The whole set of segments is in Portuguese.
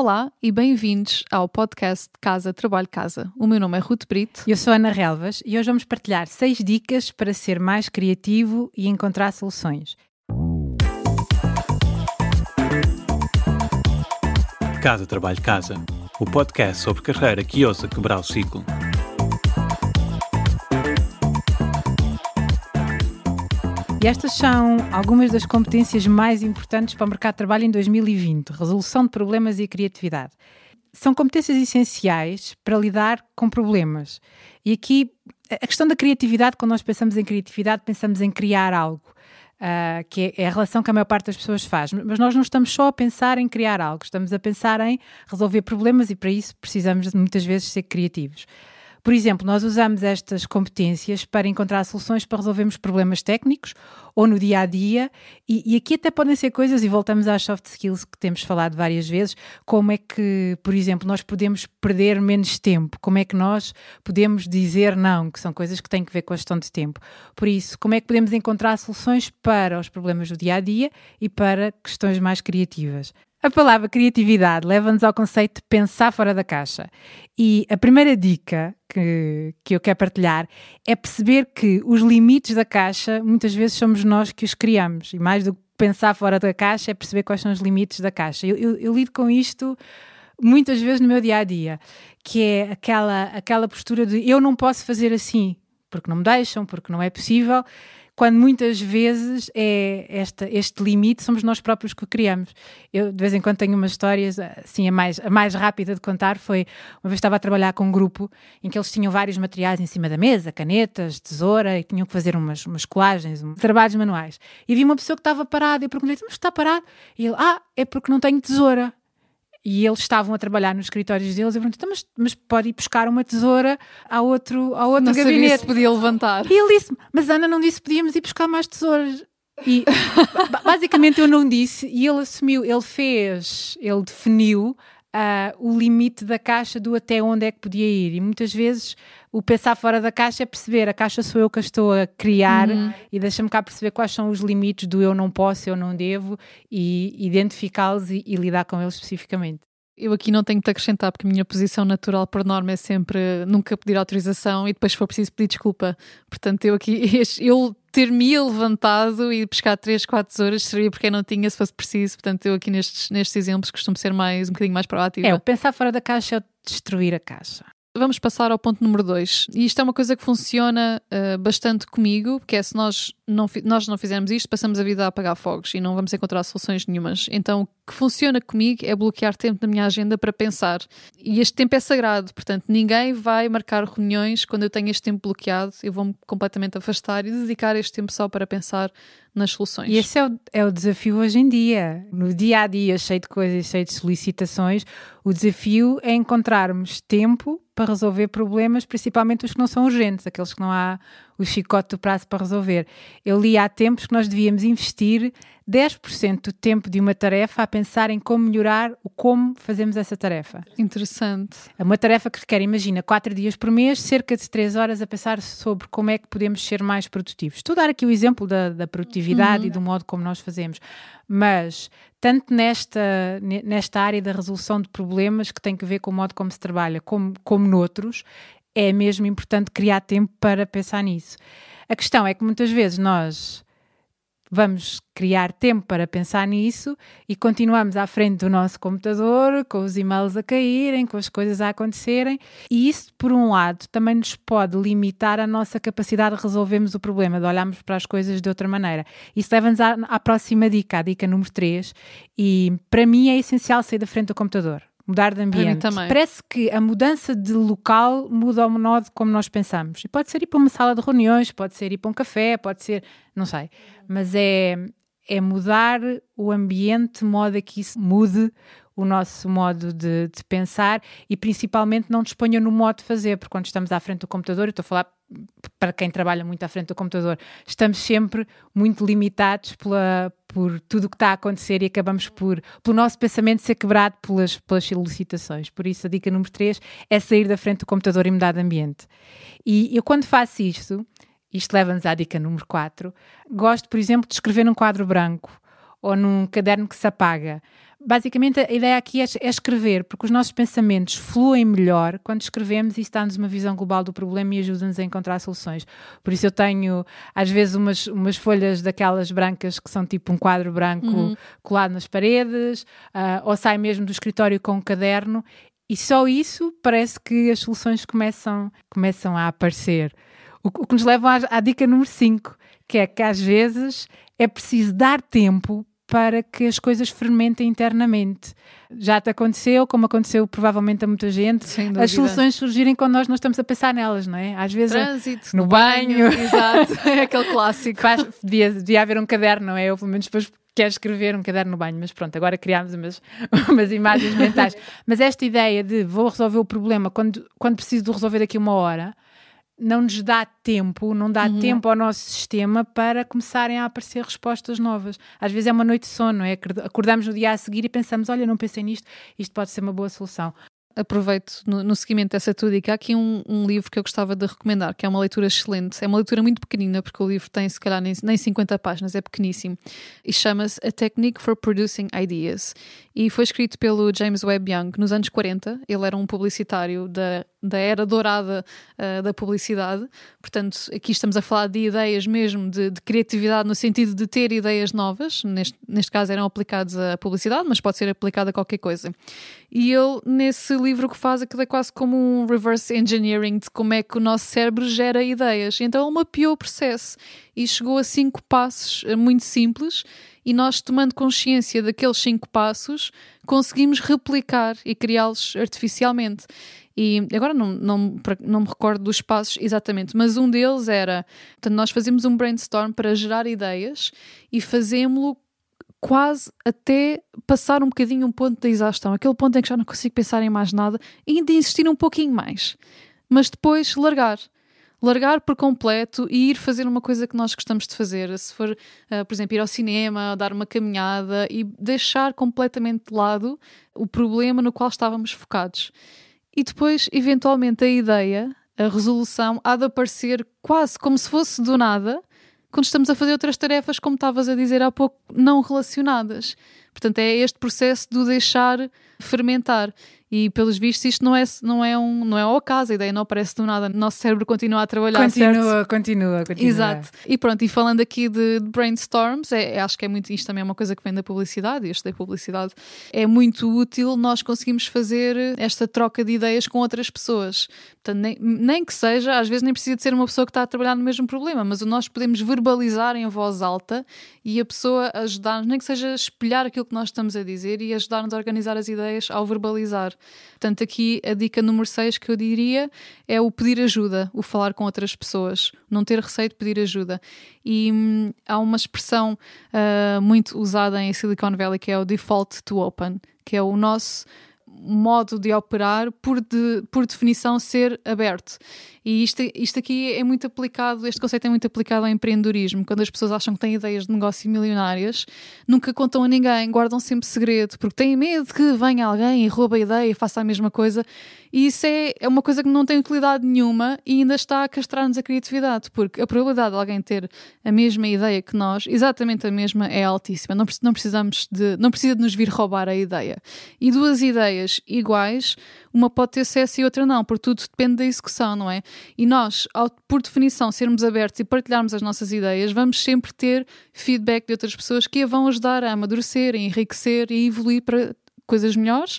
Olá e bem-vindos ao podcast Casa Trabalho Casa. O meu nome é Ruth Brito. Eu sou Ana Relvas e hoje vamos partilhar seis dicas para ser mais criativo e encontrar soluções. Casa Trabalho Casa, o podcast sobre carreira que ousa quebrar o ciclo. E estas são algumas das competências mais importantes para o mercado de trabalho em 2020: resolução de problemas e criatividade. São competências essenciais para lidar com problemas. E aqui, a questão da criatividade, quando nós pensamos em criatividade, pensamos em criar algo. Uh, que é, a relação que a maior parte das pessoas faz. Mas nós não estamos só a pensar em criar algo, estamos a pensar em resolver problemas e para isso precisamos muitas vezes ser criativos. Por exemplo, nós usamos estas competências para encontrar soluções para resolvermos problemas técnicos ou no dia a dia, e, e, aqui até podem ser coisas, e voltamos às soft skills que temos falado várias vezes, como é que, por exemplo, nós podemos perder menos tempo, como é que nós podemos dizer não, que são coisas que têm que ver com a gestão de tempo. Por isso, como é que podemos encontrar soluções para os problemas do dia a dia e para questões mais criativas. A palavra criatividade leva-nos ao conceito de pensar fora da caixa. E a primeira dica que, que eu quero partilhar é perceber que os limites da caixa muitas vezes somos nós que os criamos. E mais do que pensar fora da caixa é perceber quais são os limites da caixa. Eu, eu, eu lido com isto muitas vezes no meu dia a dia, que é aquela, aquela postura de eu não posso fazer assim, porque não me deixam, porque não é possível quando muitas vezes é esta, este limite somos nós próprios que o criamos. Eu de vez em quando tenho umas histórias, assim, a mais, a mais rápida de contar foi, uma vez estava a trabalhar com um grupo em que eles tinham vários materiais em cima da mesa, canetas, tesoura, e tinham que fazer umas, umas colagens, um, trabalhos manuais. E vi uma pessoa que estava parada, e eu perguntei, mas está parado? E ele, ah, é porque não tenho tesoura. E eles estavam a trabalhar nos escritórios deles. Eu perguntei, então, mas, mas pode ir buscar uma tesoura ao outro, ao outro não gabinete. Sabia se podia levantar. E ele disse mas Ana não disse que podíamos ir buscar mais tesouras. E basicamente eu não disse e ele assumiu, ele fez, ele definiu uh, o limite da caixa do até onde é que podia ir. E muitas vezes o pensar fora da caixa é perceber a caixa sou eu que a estou a criar uhum. e deixa-me cá perceber quais são os limites do eu não posso, eu não devo e identificá-los e, e lidar com eles especificamente. Eu aqui não tenho que acrescentar, porque a minha posição natural por norma é sempre nunca pedir autorização e depois, se for preciso, pedir desculpa. Portanto, eu aqui, eu ter-me levantado e pescar 3, 4 horas seria porque eu não tinha, se fosse preciso. Portanto, eu aqui nestes, nestes exemplos costumo ser mais, um bocadinho mais proativa. É, o pensar fora da caixa é destruir a caixa vamos passar ao ponto número 2. E isto é uma coisa que funciona uh, bastante comigo, porque é se nós não, nós não fizermos isto, passamos a vida a apagar fogos e não vamos encontrar soluções nenhumas. Então, que funciona comigo é bloquear tempo na minha agenda para pensar. E este tempo é sagrado, portanto, ninguém vai marcar reuniões quando eu tenho este tempo bloqueado. Eu vou-me completamente afastar e dedicar este tempo só para pensar nas soluções. E esse é o, é o desafio hoje em dia. No dia a dia, cheio de coisas, cheio de solicitações, o desafio é encontrarmos tempo para resolver problemas, principalmente os que não são urgentes, aqueles que não há o chicote do prazo para resolver. Eu li há tempos que nós devíamos investir 10% do tempo de uma tarefa a pensar em como melhorar o como fazemos essa tarefa. Interessante. É uma tarefa que requer, imagina, 4 dias por mês, cerca de 3 horas a pensar sobre como é que podemos ser mais produtivos. Estou a dar aqui o exemplo da, da produtividade uhum. e do modo como nós fazemos. Mas, tanto nesta, nesta área da resolução de problemas, que tem que ver com o modo como se trabalha, como, como noutros, é mesmo importante criar tempo para pensar nisso. A questão é que muitas vezes nós vamos criar tempo para pensar nisso e continuamos à frente do nosso computador, com os e-mails a caírem, com as coisas a acontecerem, e isso, por um lado, também nos pode limitar a nossa capacidade de resolvermos o problema, de olharmos para as coisas de outra maneira. Isso leva-nos à, à próxima dica, a dica número 3, e para mim é essencial sair da frente do computador mudar de ambiente. Parece que a mudança de local muda o modo como nós pensamos. E pode ser ir para uma sala de reuniões, pode ser ir para um café, pode ser, não sei, mas é, é mudar o ambiente de modo a que isso mude o nosso modo de, de, pensar e principalmente não disponha no modo de fazer, porque quando estamos à frente do computador, eu estou a falar para quem trabalha muito à frente do computador, estamos sempre muito limitados pela, por tudo o que está a acontecer e acabamos por, pelo nosso pensamento ser quebrado pelas, pelas solicitações. Por isso, a dica número 3 é sair da frente do computador e mudar de ambiente. E eu, quando faço isto, isto leva-nos à dica número 4, gosto, por exemplo, de escrever num quadro branco ou num caderno que se apaga Basicamente, a ideia aqui é, é, escrever, porque os nossos pensamentos fluem melhor quando escrevemos e isso dá-nos uma visão global do problema e ajuda-nos a encontrar soluções. Por isso, eu tenho, às vezes, umas, umas folhas daquelas brancas que são tipo um quadro branco uhum. colado nas paredes, uh, ou sai mesmo do escritório com um caderno, e só isso parece que as soluções começam, começam a aparecer. O, o que nos leva à, à dica número 5, que é que às vezes é preciso dar tempo para que as coisas fermentem internamente. Já te aconteceu, como aconteceu provavelmente a muita gente, as soluções surgirem quando nós não estamos a pensar nelas, não é? Às vezes Trânsito, no, no banho. banho. Exato, é aquele clássico. Faz, devia, devia haver um caderno, não é? Eu pelo menos depois quero escrever um caderno no banho, mas pronto, agora criámos umas, umas imagens mentais. Mas esta ideia de vou resolver o problema quando, quando preciso de resolver daqui uma hora, não nos dá tempo, não dá uhum. tempo ao nosso sistema para começarem a aparecer respostas novas. Às vezes é uma noite de sono, é? acordamos no dia a seguir e pensamos: olha, não pensei nisto, isto pode ser uma boa solução aproveito no, no, seguimento dessa túnica, há aqui um, um, livro que eu gostava de recomendar, que é uma leitura excelente. É uma leitura muito pequenina, porque o livro tem se calhar nem, nem 50 páginas, é pequeníssimo. E chama-se A Technique for Producing Ideas. E foi escrito pelo James Webb Young nos anos 40. Ele era um publicitário da, da era dourada uh, da publicidade. Portanto, aqui estamos a falar de ideias mesmo, de, de, criatividade, no sentido de ter ideias novas. Neste, neste caso eram aplicados à publicidade, mas pode ser aplicado a qualquer coisa. E ele, nesse livro, o que faz aquilo é quase como um reverse engineering de como é que o nosso cérebro gera ideias. Então ele mapeou o processo e chegou a cinco passos eh, muito simples. E nós, tomando consciência daqueles cinco passos, conseguimos replicar e criá-los artificialmente. E agora não, não, não me recordo dos passos exatamente, mas um deles era: portanto, nós fazemos um brainstorm para gerar ideias e fazemos-lo quase até passar um bocadinho um ponto da exaustão, aquele ponto em que já não consigo pensar em mais nada, e ainda insistir um pouquinho mais, mas depois largar. Largar por completo e ir fazer uma coisa que nós gostamos de fazer. Se for, uh, por exemplo, ir ao cinema, dar uma caminhada e deixar completamente de lado o problema no qual estávamos focados. E depois, eventualmente, a ideia, a resolução, há de aparecer quase como se fosse do nada, quando estamos a fazer outras tarefas, como estavas a dizer há pouco, não relacionadas. Portanto, é este processo de o deixar fermentar. E pelos vistos isto não é, não é, um, não é ao acaso, a ideia não aparece do nada. O nosso cérebro continua a trabalhar, Continua, certo? continua, continua. Exato. E pronto, e falando aqui de, de brainstorms, é, é, acho que é muito, isto também é uma coisa que vem da publicidade, e da publicidade, é muito útil nós conseguimos fazer esta troca de ideias com outras pessoas. Portanto, nem, nem que seja, às vezes nem precisa de ser uma pessoa que está a trabalhar no mesmo problema, mas nós podemos verbalizar em voz alta e a pessoa ajudar-nos, nem que seja espelhar aquilo que nós estamos a dizer e ajudar-nos a organizar as ideias ao verbalizar. Portanto, aqui a dica número 6 que eu diria é o pedir ajuda, o falar com outras pessoas, não ter receio de pedir ajuda. E hum, há uma expressão uh, muito usada em Silicon Valley que é o default to open, que é o nosso modo de operar por, de, por definição ser aberto. E isto, isto aqui é muito aplicado, este conceito é muito aplicado ao empreendedorismo. Quando as pessoas acham que têm ideias de negócio milionárias, nunca contam a ninguém, guardam sempre segredo, porque têm medo que venha alguém e rouba a ideia e faça a mesma coisa. E isso é, é uma coisa que não tem utilidade nenhuma e ainda está a castrar-nos a criatividade, porque a probabilidade de alguém ter a mesma ideia que nós, exatamente a mesma, é altíssima. Não, não precisamos de, não precisa de nos vir roubar a ideia. E duas ideias iguais, uma pode ter sucesso e outra não, porque tudo depende da execução, não é? E nós, ao, por definição, sermos abertos e partilharmos as nossas ideias, vamos sempre ter feedback de outras pessoas que a vão ajudar a amadurecer, a enriquecer e evoluir para coisas melhores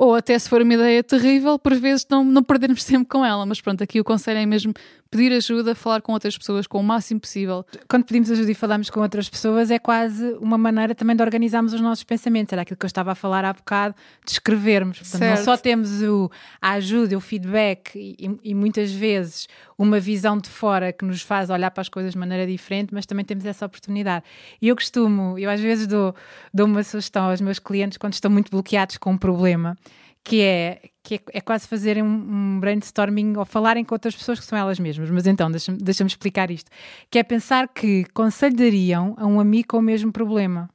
ou até se for uma ideia terrível, por vezes não, não perdermos tempo com ela. Mas pronto, aqui o conselho é mesmo pedir ajuda, falar com outras pessoas com o máximo possível. Quando pedimos ajuda e falamos com outras pessoas, é quase uma maneira também de organizarmos os nossos pensamentos. Era aquilo que eu estava a falar há bocado, de escrevermos. Portanto, não só temos o, a ajuda, o feedback e, e, muitas vezes uma visão de fora que nos faz olhar para as coisas de maneira diferente, mas também temos essa oportunidade. E eu costumo, eu às vezes dou, dou uma sugestão aos meus clientes quando estão muito bloqueados com um problema que é, que é, é quase fazerem um, um, brainstorming ou falarem com outras pessoas que são elas mesmas. Mas então, deixa-me deixa explicar isto. Que é pensar que conselho dariam a um amigo com o mesmo problema.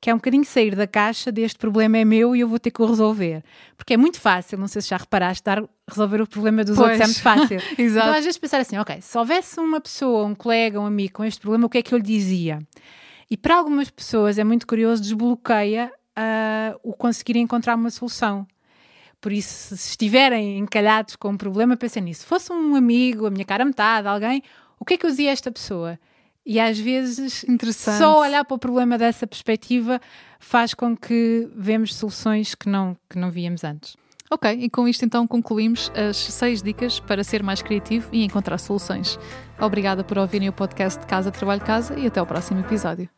Que é um bocadinho sair da caixa deste problema é meu e eu vou ter que o resolver. Porque é muito fácil, não sei se já reparaste, dar, resolver o problema dos pois. outros é muito fácil. Exato. Então às vezes pensar assim, ok, se houvesse uma pessoa, um colega, um amigo com este problema, o que é que eu lhe dizia? E para algumas pessoas é muito curioso, desbloqueia uh, o conseguir encontrar uma solução. Por isso, se estiverem encalhados com um problema, pensem nisso. Se fosse um amigo, a minha cara metade, alguém, o que é que eu dizia a esta pessoa? E às vezes, só olhar para o problema dessa perspectiva faz com que vemos soluções que não, que não víamos antes. Ok, e com isto então concluímos as seis dicas para ser mais criativo e encontrar soluções. Obrigada por ouvirem o podcast de Casa Trabalho Casa e até o próximo episódio.